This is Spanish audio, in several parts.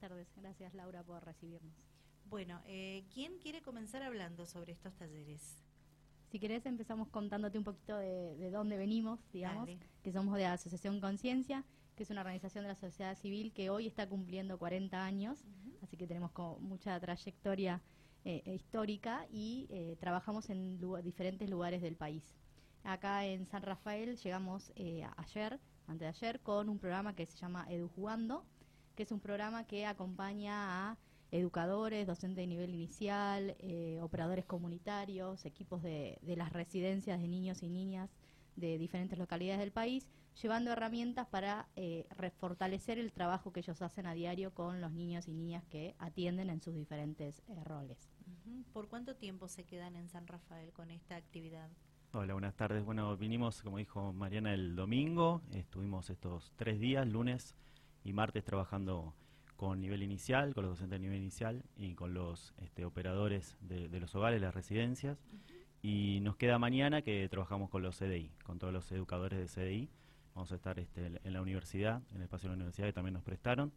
tardes. Gracias, Laura, por recibirnos. Bueno, eh, ¿quién quiere comenzar hablando sobre estos talleres? Si querés, empezamos contándote un poquito de, dónde venimos, digamos, que somos de la Asociación Conciencia, que es una organización de la sociedad civil que hoy está cumpliendo 40 años, así que tenemos como mucha trayectoria eh, histórica y eh, trabajamos en diferentes lugares del país. Acá en San Rafael llegamos eh, ayer, antes de ayer, con un programa que se llama Edu Jugando, que es un programa que acompaña a educadores, docentes de nivel inicial, eh, operadores comunitarios, equipos de, las residencias de niños y niñas de diferentes localidades del país, llevando herramientas para eh, refortalecer el trabajo que ellos hacen a diario con los niños y niñas que atienden en sus diferentes eh, roles. ¿Por cuánto tiempo se quedan en San Rafael con esta actividad? Hola, buenas tardes. Bueno, vinimos, como dijo Mariana, el domingo. Estuvimos estos tres días, lunes y martes, trabajando con nivel inicial, con los docentes de nivel inicial y con los este, operadores de, los hogares, las residencias. Y nos queda mañana que trabajamos con los CDI, con todos los educadores de CDI. Vamos a estar este, en la universidad, en el espacio de la universidad que también nos prestaron,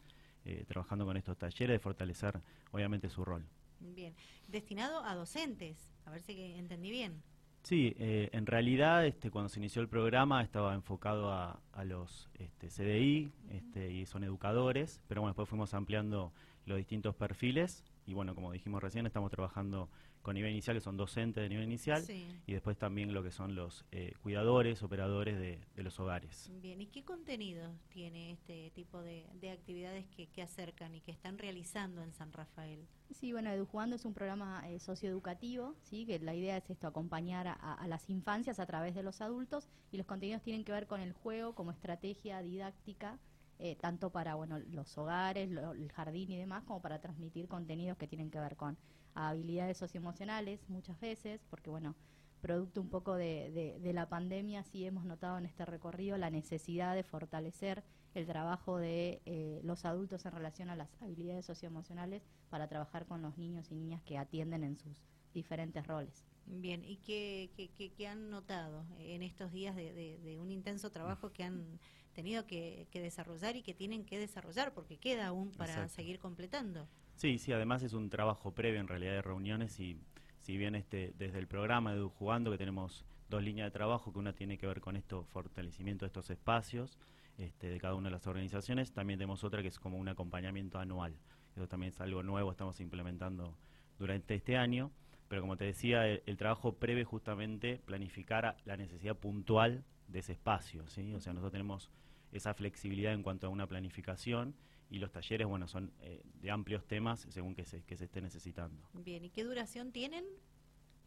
eh, trabajando con estos talleres de fortalecer, obviamente, su rol. Bien, destinado a docentes, a ver si entendí bien. Sí, eh, en realidad este, cuando se inició el programa estaba enfocado a, los este, CDI este, y son educadores, pero bueno, después fuimos ampliando los distintos perfiles y bueno, como dijimos recién, estamos trabajando con nivel inicial, que son docentes de nivel inicial, y después también lo que son los eh, cuidadores, operadores de, los hogares. Bien, ¿y qué contenido tiene este tipo de, actividades que, acercan y que están realizando en San Rafael? Sí, bueno, EduJugando es un programa eh, socioeducativo, ¿sí? que la idea es esto, acompañar a, las infancias a través de los adultos, y los contenidos tienen que ver con el juego como estrategia didáctica, eh, tanto para bueno los hogares, el jardín y demás, como para transmitir contenidos que tienen que ver con habilidades socioemocionales muchas veces, porque bueno, producto un poco de, de, la pandemia, sí hemos notado en este recorrido la necesidad de fortalecer el trabajo de eh, los adultos en relación a las habilidades socioemocionales para trabajar con los niños y niñas que atienden en sus diferentes roles. Bien, ¿y qué, qué, han notado en estos días de, un intenso trabajo que han tenido que, desarrollar y que tienen que desarrollar porque queda aún para seguir completando? Sí, sí, además es un trabajo previo en realidad de reuniones y si bien este desde el programa de Jugando que tenemos dos líneas de trabajo, que una tiene que ver con esto fortalecimiento de estos espacios este, de cada una de las organizaciones, también tenemos otra que es como un acompañamiento anual. Eso también es algo nuevo, estamos implementando durante este año pero como te decía, el, trabajo prevé justamente planificar la necesidad puntual de ese espacio, ¿sí? O sea, nosotros tenemos esa flexibilidad en cuanto a una planificación y los talleres, bueno, son eh, de amplios temas según que se, que se esté necesitando. Bien, ¿y qué duración tienen?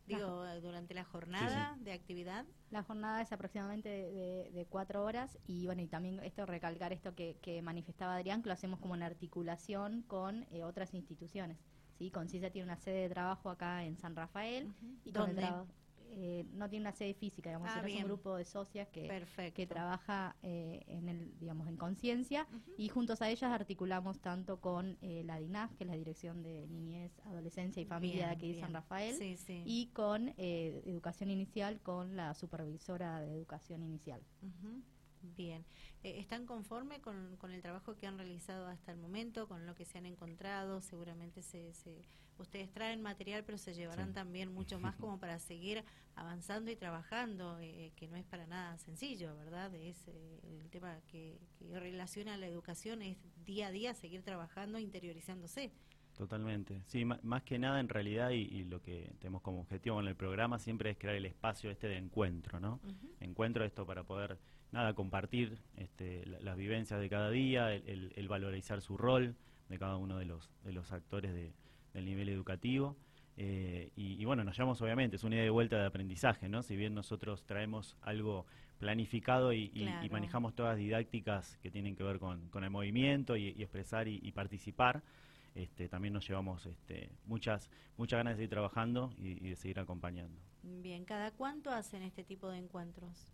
Digo, durante la jornada de actividad. La jornada es aproximadamente de, cuatro horas y bueno, y también esto, recalcar esto que, manifestaba Adrián, que lo hacemos como en articulación con eh, otras instituciones. ¿Sí? Conciencia tiene una sede de trabajo acá en San Rafael. y ¿Dónde? Eh, no tiene una sede física, digamos, ah, es un grupo de socias que, que trabaja eh, en el, digamos, en conciencia y juntos a ellas articulamos tanto con eh, la DINAF, que es la Dirección de Niñez, Adolescencia y Familia de aquí de San Rafael, y con Educación Inicial, con la supervisora de Educación Inicial. Bien, eh, ¿están conforme con, el trabajo que han realizado hasta el momento, con lo que se han encontrado? Seguramente se, ustedes traen material, pero se llevarán también mucho más como para seguir avanzando y trabajando, eh, que no es para nada sencillo, ¿verdad? Es eh, el tema que, que relaciona a la educación, es día a día seguir trabajando, interiorizándose. Totalmente. Sí, más que nada en realidad y, lo que tenemos como objetivo en el programa siempre es crear el espacio este de encuentro, ¿no? Encuentro esto para poder, nada, compartir este, las vivencias de cada día, el, valorizar su rol de cada uno de los, de los actores de, del nivel educativo. Eh, y, bueno, nos llamamos obviamente, es una idea de vuelta de aprendizaje, ¿no? Si bien nosotros traemos algo planificado y, manejamos todas didácticas que tienen que ver con, con el movimiento y, expresar y participar, este, también nos llevamos este, muchas, muchas ganas de seguir trabajando y, de seguir acompañando. Bien, ¿cada cuánto hacen este tipo de encuentros?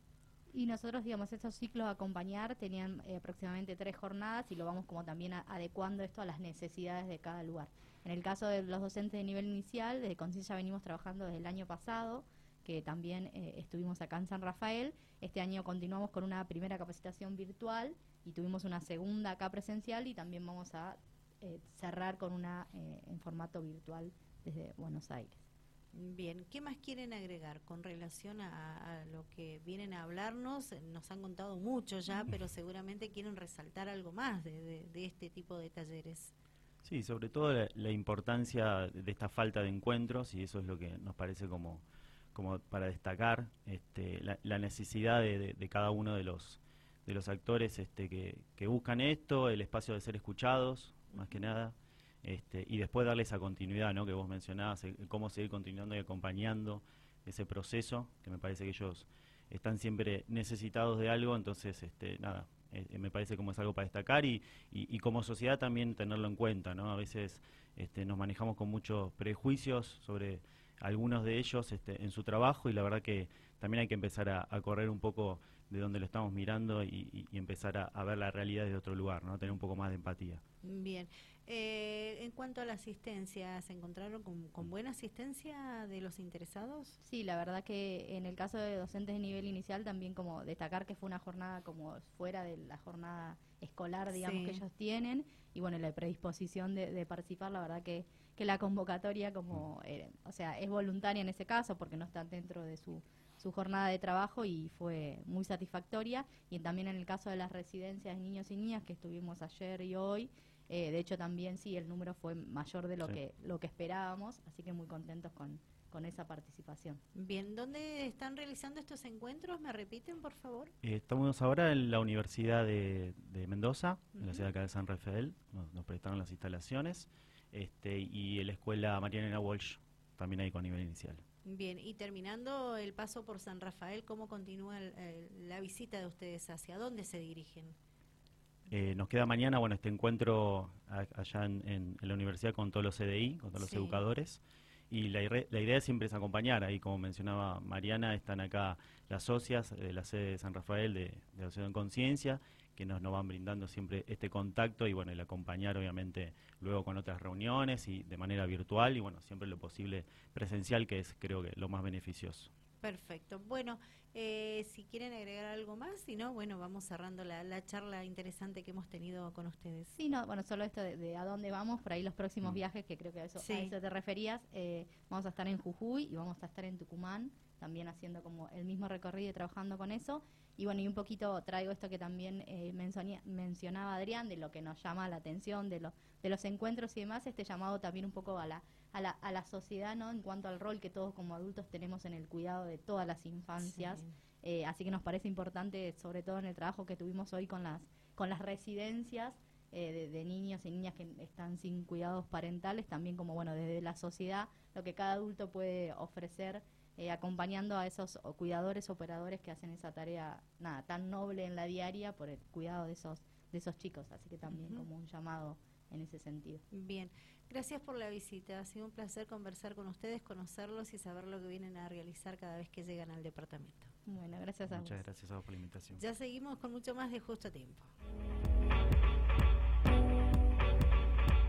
Y nosotros, digamos, estos ciclos a acompañar tenían eh, aproximadamente tres jornadas y lo vamos como también adecuando esto a las necesidades de cada lugar. En el caso de los docentes de nivel inicial, desde Conciencia venimos trabajando desde el año pasado, que también eh, estuvimos acá en San Rafael. Este año continuamos con una primera capacitación virtual y tuvimos una segunda acá presencial y también vamos a cerrar con una en formato virtual desde Buenos Aires. Bien, ¿qué más quieren agregar con relación a, lo que vienen a hablarnos? Nos han contado mucho ya, pero seguramente quieren resaltar algo más de, este tipo de talleres. Sí, sobre todo la, importancia de esta falta de encuentros y eso es lo que nos parece como, como para destacar este, la, necesidad de, cada uno de los de los actores este, que, que buscan esto, el espacio de ser escuchados, más que nada, este, y después darle esa continuidad ¿no? que vos mencionabas, cómo seguir continuando y acompañando ese proceso, que me parece que ellos están siempre necesitados de algo, entonces, este, nada, eh, me parece como es algo para destacar y, y, como sociedad también tenerlo en cuenta, ¿no? A veces este, nos manejamos con muchos prejuicios sobre algunos de ellos este, en su trabajo y la verdad que también hay que empezar a, correr un poco de donde lo estamos mirando y, empezar a, ver la realidad desde otro lugar, ¿no? Tener un poco más de empatía. Bien. Eh, en cuanto a la asistencia, ¿se encontraron con, buena asistencia de los interesados? Sí, la verdad que en el caso de docentes de nivel inicial también como destacar que fue una jornada como fuera de la jornada escolar, digamos, que ellos tienen y bueno, la predisposición de, participar, la verdad que, que la convocatoria como, eh, o sea, es voluntaria en ese caso porque no está dentro de su su jornada de trabajo y fue muy satisfactoria. Y también en el caso de las residencias de niños y niñas que estuvimos ayer y hoy, eh, de hecho, también sí, el número fue mayor de lo, que, lo que esperábamos, así que muy contentos con, con esa participación. Bien, ¿dónde están realizando estos encuentros? ¿Me repiten, por favor? Eh, estamos ahora en la Universidad de, Mendoza, en la ciudad acá de San Rafael, nos, prestaron las instalaciones, este, y en la Escuela Mariana Walsh, también ahí con nivel inicial. Bien, y terminando el paso por San Rafael, ¿cómo continúa la visita de ustedes? ¿Hacia dónde se dirigen? Eh, nos queda mañana, bueno, este encuentro allá en, la universidad con todos los CDI, con todos los educadores. Y la, idea siempre es acompañar. Ahí, como mencionaba Mariana, están acá las socias de la sede de San Rafael de, de la Ciudad en Conciencia, que nos, nos van brindando siempre este contacto y, bueno, el acompañar, obviamente, luego con otras reuniones y de manera virtual y, bueno, siempre lo posible presencial, que es, creo que, lo más beneficioso. Perfecto. Bueno, eh, si quieren agregar algo más, si no, bueno, vamos cerrando la, charla interesante que hemos tenido con ustedes. Sí, no, bueno, solo esto de, a dónde vamos, por ahí los próximos mm. viajes, que creo que a eso, a eso te referías. Eh, vamos a estar en Jujuy y vamos a estar en Tucumán, también haciendo como el mismo recorrido y trabajando con eso. Y bueno, y un poquito traigo esto que también eh, mencionaba Adrián, de lo que nos llama la atención, de, lo, de los encuentros y demás, este llamado también un poco a la a la, a la sociedad, ¿no? En cuanto al rol que todos como adultos tenemos en el cuidado de todas las infancias. Eh, así que nos parece importante, sobre todo en el trabajo que tuvimos hoy con las, con las residencias eh, de, niños y niñas que están sin cuidados parentales, también como, bueno, desde la sociedad, lo que cada adulto puede ofrecer eh, acompañando a esos cuidadores, operadores que hacen esa tarea, nada, tan noble en la diaria por el cuidado de esos, de esos chicos. Así que también como un llamado en ese sentido. Bien, gracias por la visita. Ha sido un placer conversar con ustedes, conocerlos y saber lo que vienen a realizar cada vez que llegan al departamento. Bueno, gracias a Muchas gracias a vos por la invitación. Ya seguimos con mucho más de justo tiempo.